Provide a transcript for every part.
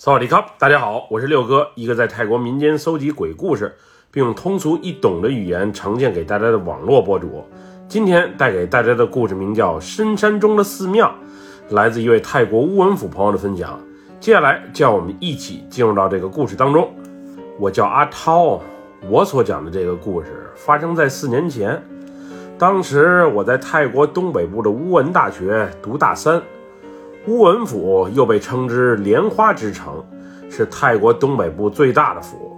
萨瓦迪卡，大家好，我是六哥，一个在泰国民间搜集鬼故事，并用通俗易懂的语言呈现给大家的网络博主。今天带给大家的故事名叫《深山中的寺庙》，来自一位泰国乌文府朋友的分享。接下来，就让我们一起进入到这个故事当中。我叫阿涛，我所讲的这个故事发生在四年前，当时我在泰国东北部的乌文大学读大三。乌文府又被称之莲花之城，是泰国东北部最大的府。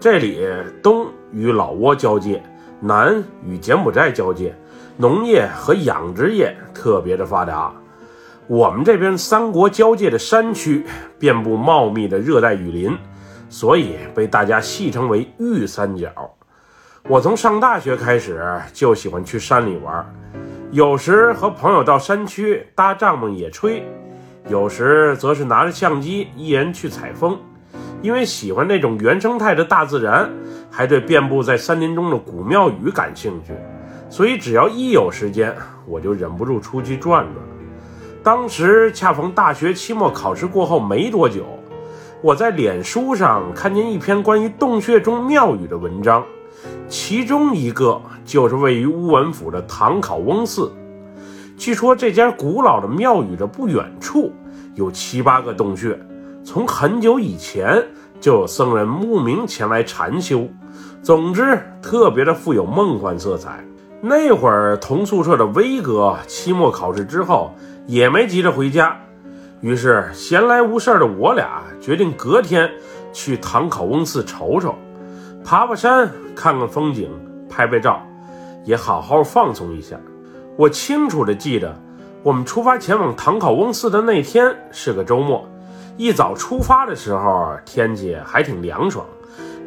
这里东与老挝交界，南与柬埔寨交界，农业和养殖业特别的发达。我们这边三国交界的山区遍布茂密的热带雨林，所以被大家戏称为玉三角。我从上大学开始就喜欢去山里玩。有时和朋友到山区搭帐篷野炊，有时则是拿着相机一人去采风。因为喜欢那种原生态的大自然，还对遍布在山林中的古庙宇感兴趣，所以只要一有时间，我就忍不住出去转转。当时恰逢大学期末考试过后没多久，我在脸书上看见一篇关于洞穴中庙宇的文章。其中一个就是位于乌文府的唐考翁寺。据说这家古老的庙宇的不远处有七八个洞穴，从很久以前就有僧人慕名前来禅修。总之，特别的富有梦幻色彩。那会儿同宿舍的威哥期末考试之后也没急着回家，于是闲来无事的我俩决定隔天去唐考翁寺瞅瞅。爬爬山，看看风景，拍拍照，也好好放松一下。我清楚地记得，我们出发前往唐考翁寺的那天是个周末。一早出发的时候，天气还挺凉爽，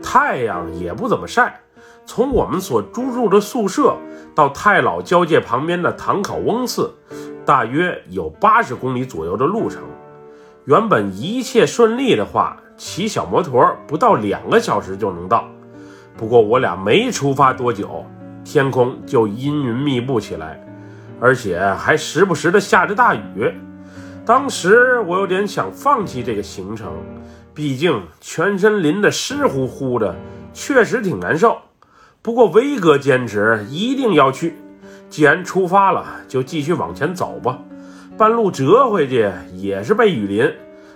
太阳也不怎么晒。从我们所租住的宿舍到太老交界旁边的唐考翁寺，大约有八十公里左右的路程。原本一切顺利的话，骑小摩托不到两个小时就能到。不过我俩没出发多久，天空就阴云密布起来，而且还时不时的下着大雨。当时我有点想放弃这个行程，毕竟全身淋得湿乎乎的，确实挺难受。不过威哥坚持一定要去，既然出发了，就继续往前走吧。半路折回去也是被雨淋，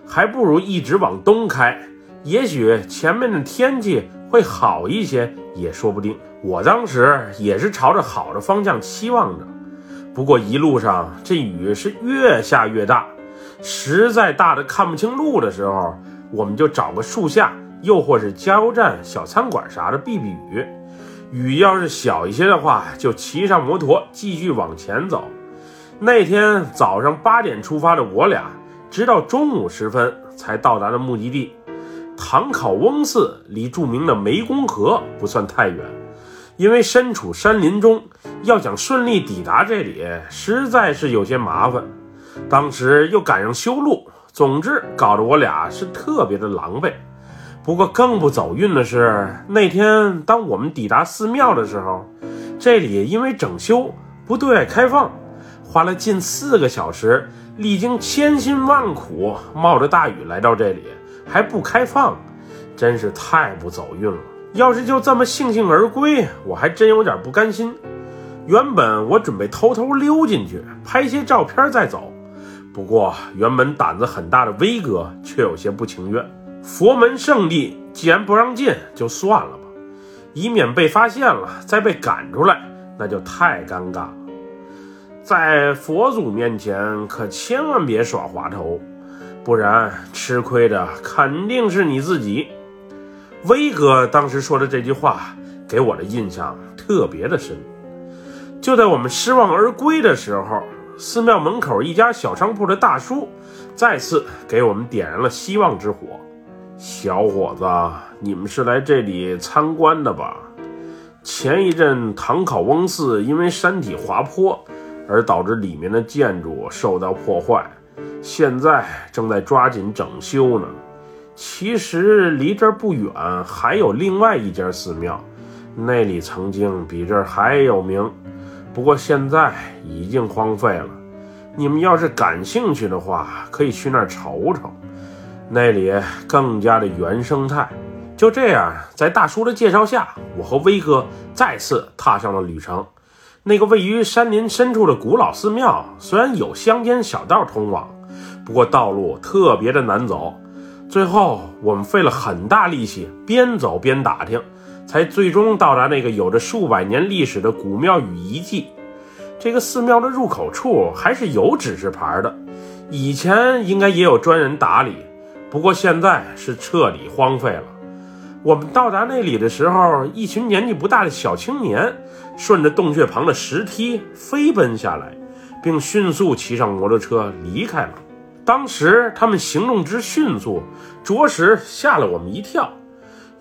还不如一直往东开，也许前面的天气。会好一些也说不定。我当时也是朝着好的方向期望着，不过一路上这雨是越下越大，实在大的看不清路的时候，我们就找个树下，又或是加油站、小餐馆啥的避避雨。雨要是小一些的话，就骑上摩托继续往前走。那天早上八点出发的我俩，直到中午时分才到达了目的地。唐考翁寺离著名的湄公河不算太远，因为身处山林中，要想顺利抵达这里，实在是有些麻烦。当时又赶上修路，总之搞得我俩是特别的狼狈。不过更不走运的是，那天当我们抵达寺庙的时候，这里因为整修不对外开放，花了近四个小时，历经千辛万苦，冒着大雨来到这里。还不开放，真是太不走运了。要是就这么悻悻而归，我还真有点不甘心。原本我准备偷偷溜进去拍些照片再走，不过原本胆子很大的威哥却有些不情愿。佛门圣地既然不让进，就算了吧，以免被发现了再被赶出来，那就太尴尬了。在佛祖面前可千万别耍滑头。不然吃亏的肯定是你自己。威哥当时说的这句话给我的印象特别的深。就在我们失望而归的时候，寺庙门口一家小商铺的大叔再次给我们点燃了希望之火。小伙子，你们是来这里参观的吧？前一阵唐考翁寺因为山体滑坡，而导致里面的建筑受到破坏。现在正在抓紧整修呢。其实离这儿不远还有另外一家寺庙，那里曾经比这儿还有名，不过现在已经荒废了。你们要是感兴趣的话，可以去那儿瞅瞅。那里更加的原生态。就这样，在大叔的介绍下，我和威哥再次踏上了旅程。那个位于山林深处的古老寺庙，虽然有乡间小道通往，不过道路特别的难走。最后，我们费了很大力气，边走边打听，才最终到达那个有着数百年历史的古庙宇遗迹。这个寺庙的入口处还是有指示牌的，以前应该也有专人打理，不过现在是彻底荒废了。我们到达那里的时候，一群年纪不大的小青年顺着洞穴旁的石梯飞奔下来，并迅速骑上摩托车离开了。当时他们行动之迅速，着实吓了我们一跳。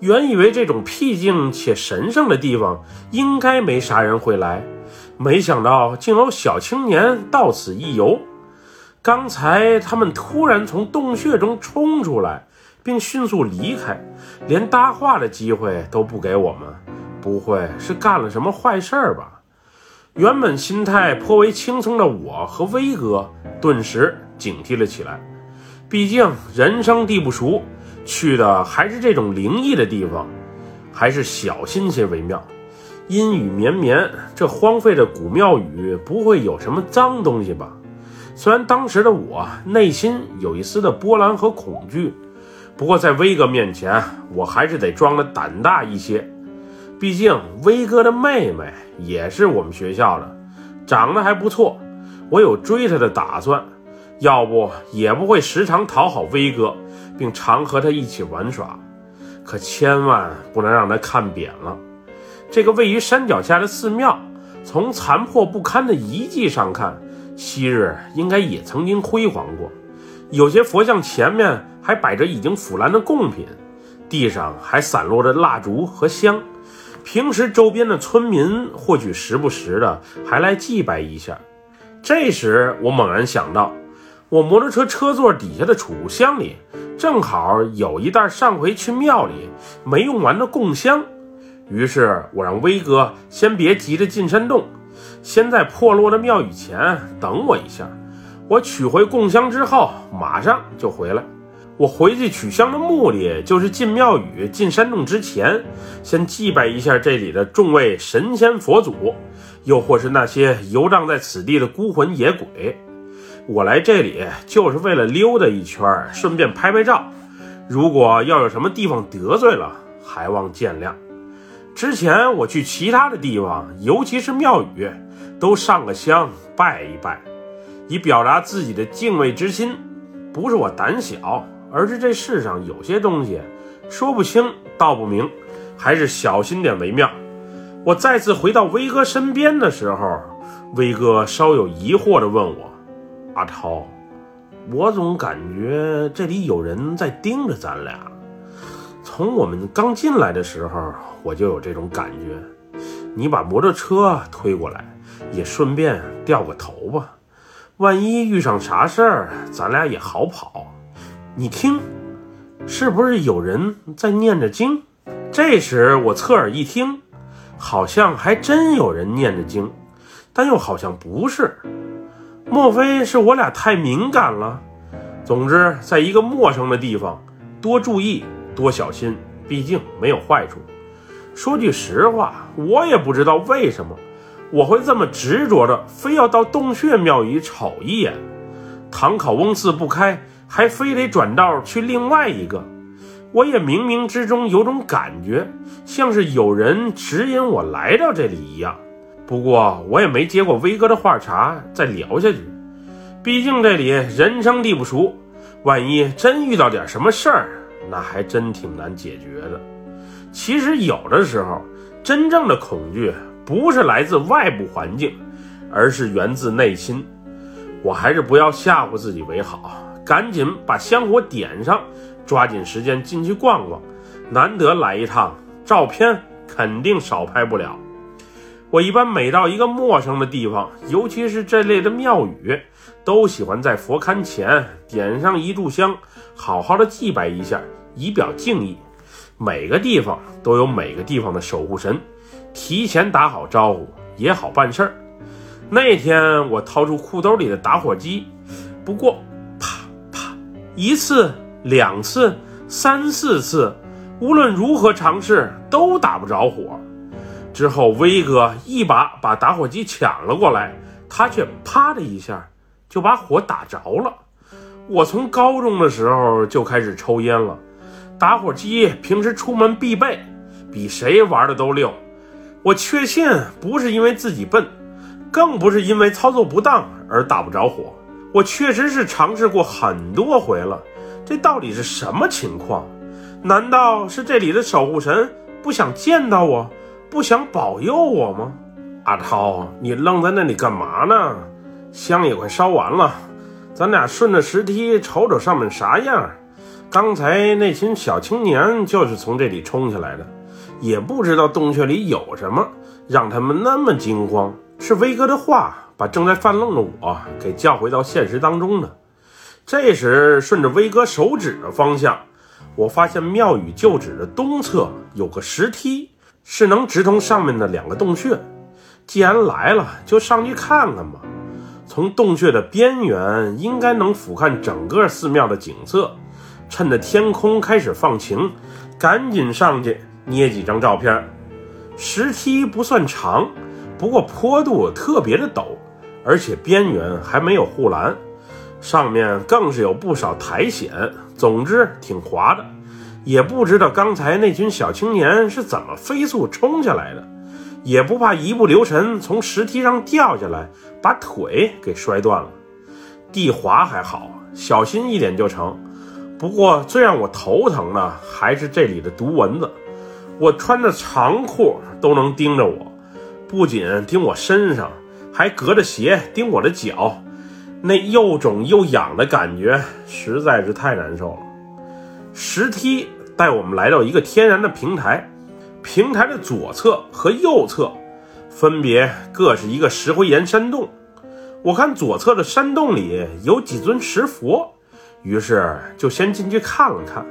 原以为这种僻静且神圣的地方应该没啥人会来，没想到竟有小青年到此一游。刚才他们突然从洞穴中冲出来。并迅速离开，连搭话的机会都不给我们。不会是干了什么坏事儿吧？原本心态颇为轻松的我和威哥顿时警惕了起来。毕竟人生地不熟，去的还是这种灵异的地方，还是小心些为妙。阴雨绵绵，这荒废的古庙宇不会有什么脏东西吧？虽然当时的我内心有一丝的波澜和恐惧。不过，在威哥面前，我还是得装的胆大一些。毕竟，威哥的妹妹也是我们学校的，长得还不错。我有追她的打算，要不也不会时常讨好威哥，并常和他一起玩耍。可千万不能让他看扁了。这个位于山脚下的寺庙，从残破不堪的遗迹上看，昔日应该也曾经辉煌过。有些佛像前面。还摆着已经腐烂的贡品，地上还散落着蜡烛和香。平时周边的村民或许时不时的还来祭拜一下。这时我猛然想到，我摩托车车座底下的储物箱里正好有一袋上回去庙里没用完的供香。于是我让威哥先别急着进山洞，先在破落的庙宇前等我一下。我取回供香之后，马上就回来。我回去取香的目的，就是进庙宇、进山洞之前，先祭拜一下这里的众位神仙佛祖，又或是那些游荡在此地的孤魂野鬼。我来这里就是为了溜达一圈，顺便拍拍照。如果要有什么地方得罪了，还望见谅。之前我去其他的地方，尤其是庙宇，都上个香拜一拜，以表达自己的敬畏之心。不是我胆小。而是这世上有些东西说不清道不明，还是小心点为妙。我再次回到威哥身边的时候，威哥稍有疑惑地问我：“阿涛，我总感觉这里有人在盯着咱俩。从我们刚进来的时候，我就有这种感觉。你把摩托车推过来，也顺便掉个头吧，万一遇上啥事儿，咱俩也好跑。”你听，是不是有人在念着经？这时我侧耳一听，好像还真有人念着经，但又好像不是。莫非是我俩太敏感了？总之，在一个陌生的地方，多注意，多小心，毕竟没有坏处。说句实话，我也不知道为什么我会这么执着的，非要到洞穴庙宇瞅一眼。唐考翁寺不开。还非得转道去另外一个，我也冥冥之中有种感觉，像是有人指引我来到这里一样。不过我也没接过威哥的话茬，再聊下去。毕竟这里人生地不熟，万一真遇到点什么事儿，那还真挺难解决的。其实有的时候，真正的恐惧不是来自外部环境，而是源自内心。我还是不要吓唬自己为好。赶紧把香火点上，抓紧时间进去逛逛。难得来一趟，照片肯定少拍不了。我一般每到一个陌生的地方，尤其是这类的庙宇，都喜欢在佛龛前点上一炷香，好好的祭拜一下，以表敬意。每个地方都有每个地方的守护神，提前打好招呼也好办事儿。那天我掏出裤兜里的打火机，不过啪啪。一次两次、三四次，无论如何尝试都打不着火。之后，威哥一把把打火机抢了过来，他却啪的一下就把火打着了。我从高中的时候就开始抽烟了，打火机平时出门必备，比谁玩的都溜。我确信不是因为自己笨，更不是因为操作不当而打不着火。我确实是尝试过很多回了，这到底是什么情况？难道是这里的守护神不想见到我？不想保佑我吗？阿涛，你愣在那里干嘛呢？香也快烧完了，咱俩顺着石梯瞅瞅上面啥样。刚才那群小青年就是从这里冲下来的，也不知道洞穴里有什么，让他们那么惊慌。是威哥的话把正在犯愣的我给叫回到现实当中的。这时，顺着威哥手指的方向，我发现庙宇旧址的东侧有个石梯。是能直通上面的两个洞穴，既然来了，就上去看看吧。从洞穴的边缘，应该能俯瞰整个寺庙的景色。趁着天空开始放晴，赶紧上去捏几张照片。石梯不算长，不过坡度特别的陡，而且边缘还没有护栏，上面更是有不少苔藓。总之，挺滑的。也不知道刚才那群小青年是怎么飞速冲下来的，也不怕一不留神从石梯上掉下来，把腿给摔断了。地滑还好，小心一点就成。不过最让我头疼的还是这里的毒蚊子，我穿着长裤都能叮着我，不仅叮我身上，还隔着鞋叮我的脚，那又肿又痒的感觉实在是太难受了。石梯。带我们来到一个天然的平台，平台的左侧和右侧分别各是一个石灰岩山洞。我看左侧的山洞里有几尊石佛，于是就先进去看了看。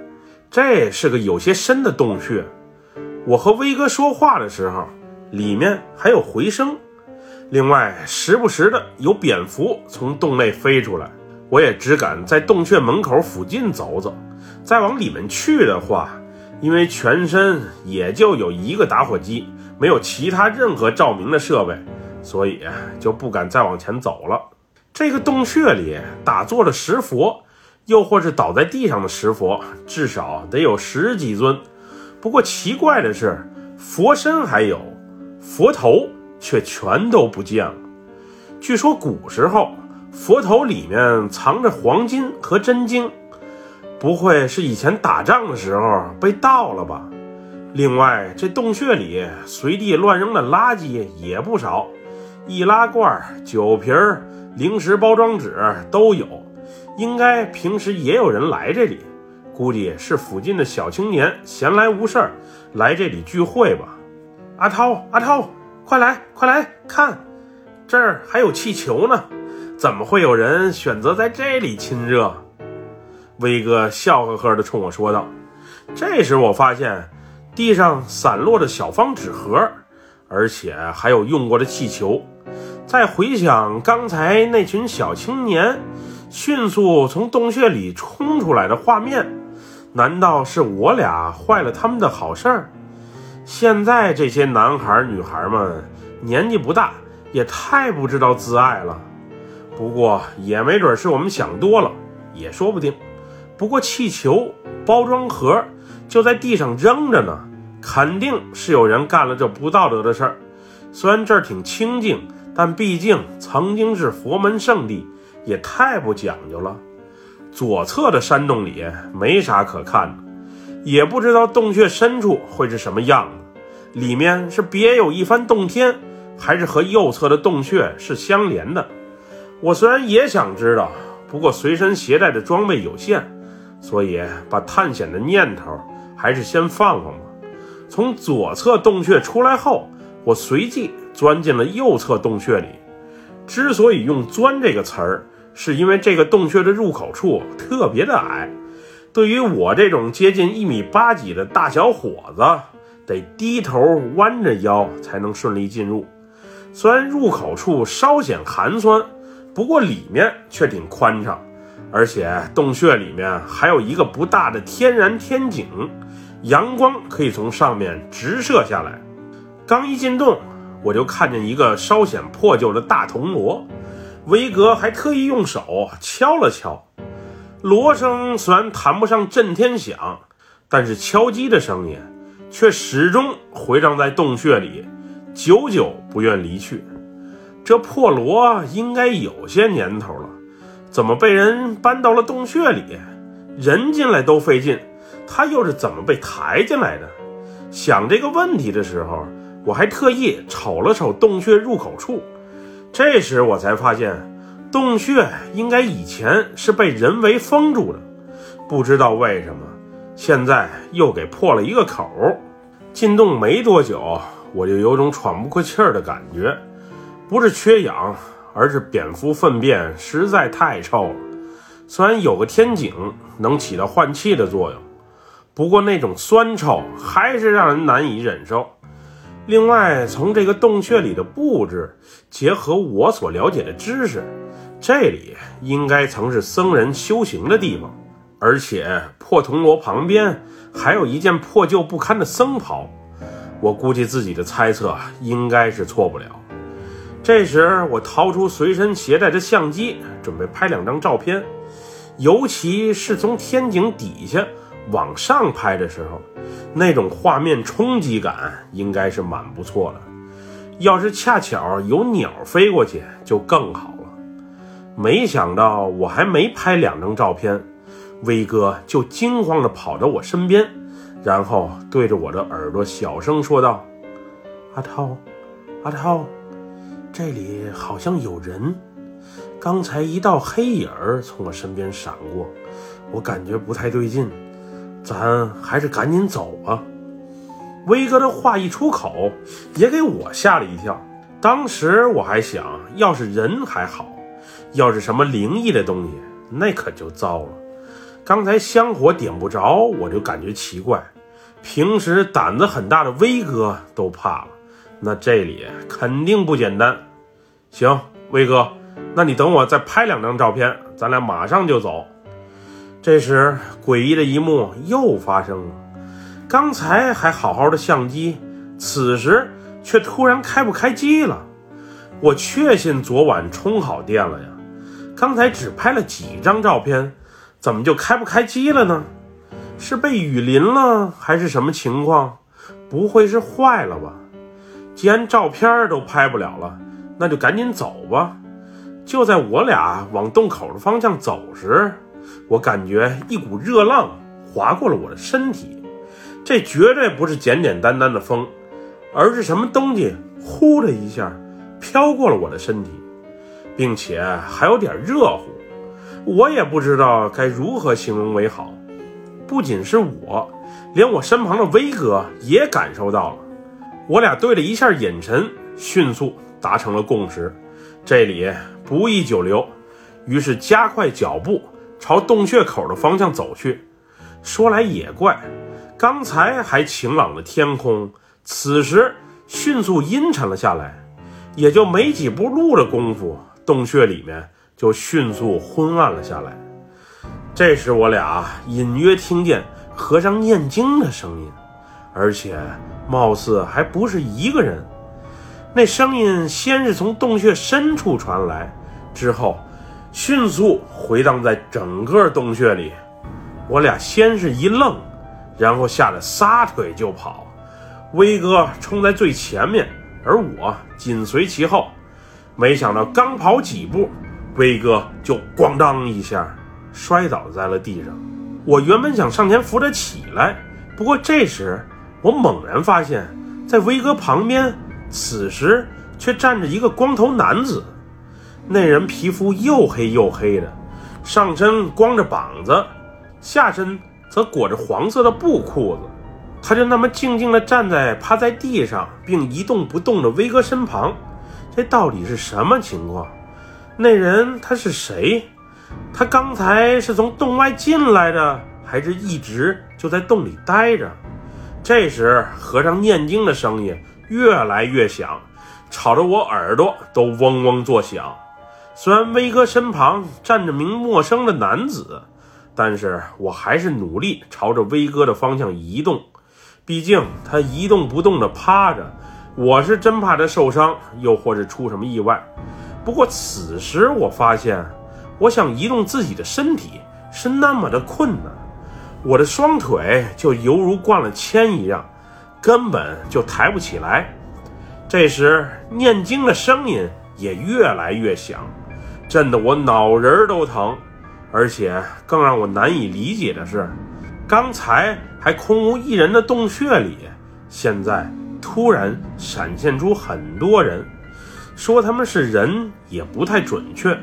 这是个有些深的洞穴。我和威哥说话的时候，里面还有回声。另外，时不时的有蝙蝠从洞内飞出来。我也只敢在洞穴门口附近走走。再往里面去的话，因为全身也就有一个打火机，没有其他任何照明的设备，所以就不敢再往前走了。这个洞穴里打坐的石佛，又或是倒在地上的石佛，至少得有十几尊。不过奇怪的是，佛身还有，佛头却全都不见了。据说古时候佛头里面藏着黄金和真经。不会是以前打仗的时候被盗了吧？另外，这洞穴里随地乱扔的垃圾也不少，易拉罐、酒瓶、零食包装纸都有，应该平时也有人来这里。估计是附近的小青年闲来无事儿来这里聚会吧。阿涛，阿涛，快来，快来看，这儿还有气球呢！怎么会有人选择在这里亲热？威哥笑呵呵地冲我说道：“这时我发现地上散落着小方纸盒，而且还有用过的气球。再回想刚才那群小青年迅速从洞穴里冲出来的画面，难道是我俩坏了他们的好事儿？现在这些男孩女孩们年纪不大，也太不知道自爱了。不过也没准是我们想多了，也说不定。”不过气球包装盒就在地上扔着呢，肯定是有人干了这不道德的事儿。虽然这儿挺清静，但毕竟曾经是佛门圣地，也太不讲究了。左侧的山洞里没啥可看的，也不知道洞穴深处会是什么样子，里面是别有一番洞天，还是和右侧的洞穴是相连的？我虽然也想知道，不过随身携带的装备有限。所以，把探险的念头还是先放放吧。从左侧洞穴出来后，我随即钻进了右侧洞穴里。之所以用“钻”这个词儿，是因为这个洞穴的入口处特别的矮，对于我这种接近一米八几的大小伙子，得低头弯着腰才能顺利进入。虽然入口处稍显寒酸，不过里面却挺宽敞。而且洞穴里面还有一个不大的天然天井，阳光可以从上面直射下来。刚一进洞，我就看见一个稍显破旧的大铜锣，威格还特意用手敲了敲。锣声虽然谈不上震天响，但是敲击的声音却始终回荡在洞穴里，久久不愿离去。这破锣应该有些年头了，怎么被人搬到了洞穴里？人进来都费劲，他又是怎么被抬进来的？想这个问题的时候，我还特意瞅了瞅洞穴入口处，这时我才发现。洞穴应该以前是被人为封住的，不知道为什么现在又给破了一个口。进洞没多久，我就有种喘不过气儿的感觉，不是缺氧，而是蝙蝠粪便实在太臭了。虽然有个天井能起到换气的作用，不过那种酸臭还是让人难以忍受。另外，从这个洞穴里的布置，结合我所了解的知识。这里应该曾是僧人修行的地方，而且破铜锣旁边还有一件破旧不堪的僧袍。我估计自己的猜测应该是错不了。这时，我掏出随身携带的相机，准备拍两张照片。尤其是从天井底下往上拍的时候，那种画面冲击感应该是蛮不错的。要是恰巧有鸟飞过去，就更好了。没想到我还没拍两张照片，威哥就惊慌地跑到我身边，然后对着我的耳朵小声说道：“阿涛，阿涛，这里好像有人。刚才一道黑影儿从我身边闪过，我感觉不太对劲，咱还是赶紧走吧。”威哥的话一出口，也给我吓了一跳。当时我还想，要是人还好。要是什么灵异的东西，那可就糟了。刚才香火点不着，我就感觉奇怪。平时胆子很大的威哥都怕了，那这里肯定不简单。行，威哥，那你等我再拍两张照片，咱俩马上就走。这时，诡异的一幕又发生了。刚才还好好的相机，此时却突然开不开机了。我确信昨晚充好电了呀。刚才只拍了几张照片，怎么就开不开机了呢？是被雨淋了还是什么情况？不会是坏了吧？既然照片都拍不了了，那就赶紧走吧。就在我俩往洞口的方向走时，我感觉一股热浪划过了我的身体，这绝对不是简简单单的风，而是什么东西呼的一下飘过了我的身体。并且还有点热乎，我也不知道该如何形容为好。不仅是我，连我身旁的威哥也感受到了。我俩对了一下眼神，迅速达成了共识：这里不宜久留。于是加快脚步朝洞穴口的方向走去。说来也怪，刚才还晴朗的天空，此时迅速阴沉了下来，也就没几步路的功夫。洞穴里面就迅速昏暗了下来。这时，我俩隐约听见和尚念经的声音，而且貌似还不是一个人。那声音先是从洞穴深处传来，之后迅速回荡在整个洞穴里。我俩先是一愣，然后吓得撒腿就跑。威哥冲在最前面，而我紧随其后。没想到刚跑几步，威哥就咣当一下摔倒在了地上。我原本想上前扶他起来，不过这时我猛然发现，在威哥旁边，此时却站着一个光头男子。那人皮肤又黑又黑的，上身光着膀子，下身则裹着黄色的布裤子。他就那么静静地站在趴在地上并一动不动的威哥身旁。这到底是什么情况？那人他是谁？他刚才是从洞外进来的，还是一直就在洞里待着？这时，和尚念经的声音越来越响，吵得我耳朵都嗡嗡作响。虽然威哥身旁站着名陌生的男子，但是我还是努力朝着威哥的方向移动。毕竟他一动不动地趴着，我是真怕他受伤，又或是出什么意外。不过此时我发现，我想移动自己的身体是那么的困难，我的双腿就犹如灌了铅一样，根本就抬不起来。这时念经的声音也越来越响。震得我脑仁都疼，而且更让我难以理解的是，刚才还空无一人的洞穴里，现在突然闪现出很多人。说他们是人也不太准确，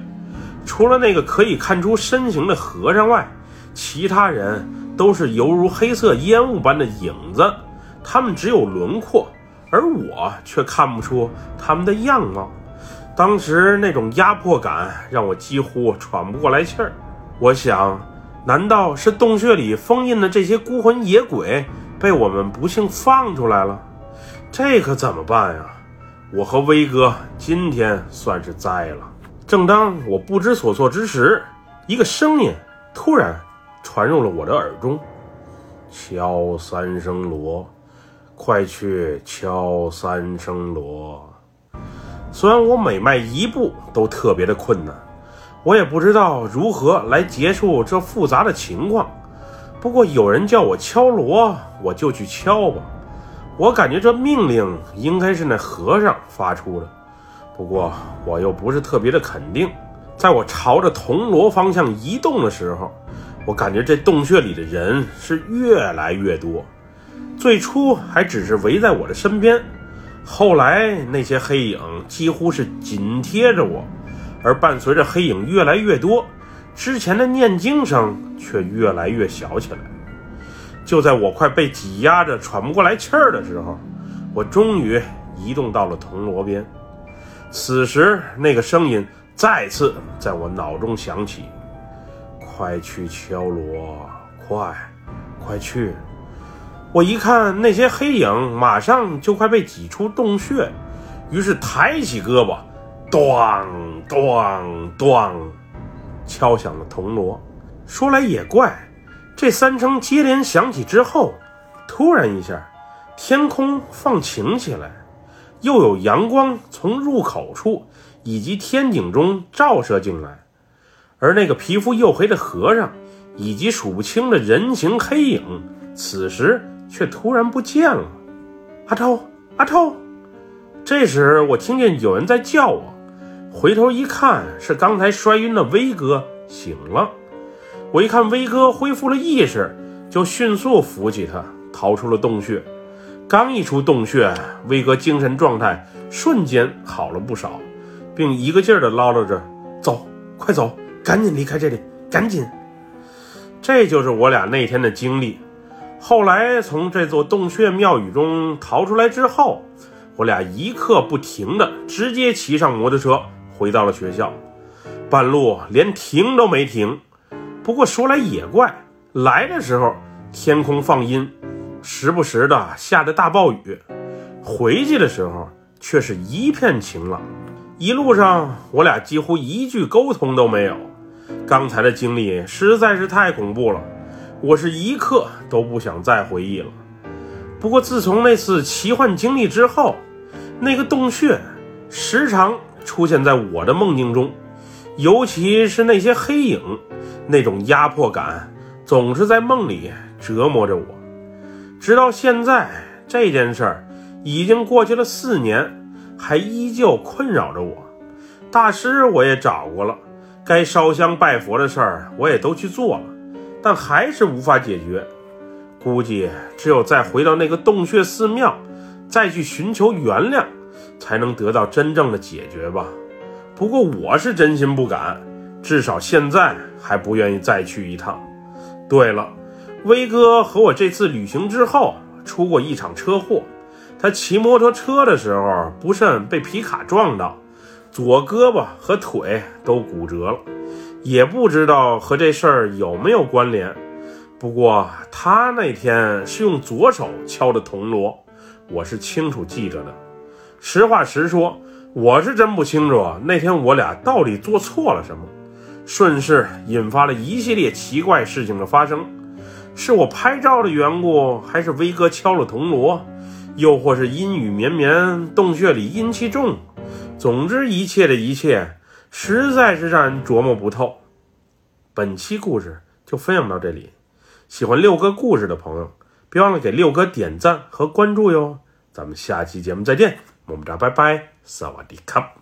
除了那个可以看出身形的和尚外，其他人都是犹如黑色烟雾般的影子，他们只有轮廓，而我却看不出他们的样貌。当时那种压迫感让我几乎喘不过来气儿。我想，难道是洞穴里封印的这些孤魂野鬼被我们不幸放出来了？这可怎么办呀？我和威哥今天算是栽了。正当我不知所措之时，一个声音突然传入了我的耳中：“敲三声锣，快去敲三声锣。”虽然我每迈一步都特别的困难，我也不知道如何来结束这复杂的情况。不过有人叫我敲锣，我就去敲吧。我感觉这命令应该是那和尚发出的，不过我又不是特别的肯定。在我朝着铜锣方向移动的时候，我感觉这洞穴里的人是越来越多，最初还只是围在我的身边。后来那些黑影几乎是紧贴着我，而伴随着黑影越来越多，之前的念经声却越来越小起来。就在我快被挤压着喘不过来气儿的时候，我终于移动到了铜锣边。此时，那个声音再次在我脑中响起：“快去敲锣，快，快去！”我一看那些黑影，马上就快被挤出洞穴，于是抬起胳膊，咚咚咚，敲响了铜锣。说来也怪，这三声接连响起之后，突然一下，天空放晴起来，又有阳光从入口处以及天井中照射进来，而那个皮肤黝黑的和尚以及数不清的人形黑影，此时。却突然不见了，阿超，阿超！这时我听见有人在叫我，回头一看，是刚才摔晕的威哥醒了。我一看威哥恢复了意识，就迅速扶起他，逃出了洞穴。刚一出洞穴，威哥精神状态瞬间好了不少，并一个劲儿地唠叨着：“走，快走，赶紧离开这里，赶紧！”这就是我俩那天的经历。后来从这座洞穴庙宇中逃出来之后，我俩一刻不停的直接骑上摩托车回到了学校，半路连停都没停。不过说来也怪，来的时候天空放阴，时不时的下着大暴雨；回去的时候却是一片晴朗。一路上我俩几乎一句沟通都没有，刚才的经历实在是太恐怖了。我是一刻都不想再回忆了。不过自从那次奇幻经历之后，那个洞穴时常出现在我的梦境中，尤其是那些黑影，那种压迫感总是在梦里折磨着我。直到现在，这件事儿已经过去了四年，还依旧困扰着我。大师我也找过了，该烧香拜佛的事儿我也都去做了。但还是无法解决，估计只有再回到那个洞穴寺庙，再去寻求原谅，才能得到真正的解决吧。不过我是真心不敢，至少现在还不愿意再去一趟。对了，威哥和我这次旅行之后出过一场车祸，他骑摩托车的时候不慎被皮卡撞到，左胳膊和腿都骨折了。也不知道和这事儿有没有关联，不过他那天是用左手敲的铜锣，我是清楚记着的。实话实说，我是真不清楚那天我俩到底做错了什么，顺势引发了一系列奇怪事情的发生。是我拍照的缘故，还是威哥敲了铜锣，又或是阴雨绵绵，洞穴里阴气重？总之，一切的一切，实在是让人琢磨不透。本期故事就分享到这里，喜欢六哥故事的朋友，别忘了给六哥点赞和关注哟。咱们下期节目再见，么么哒，拜拜，萨瓦迪卡。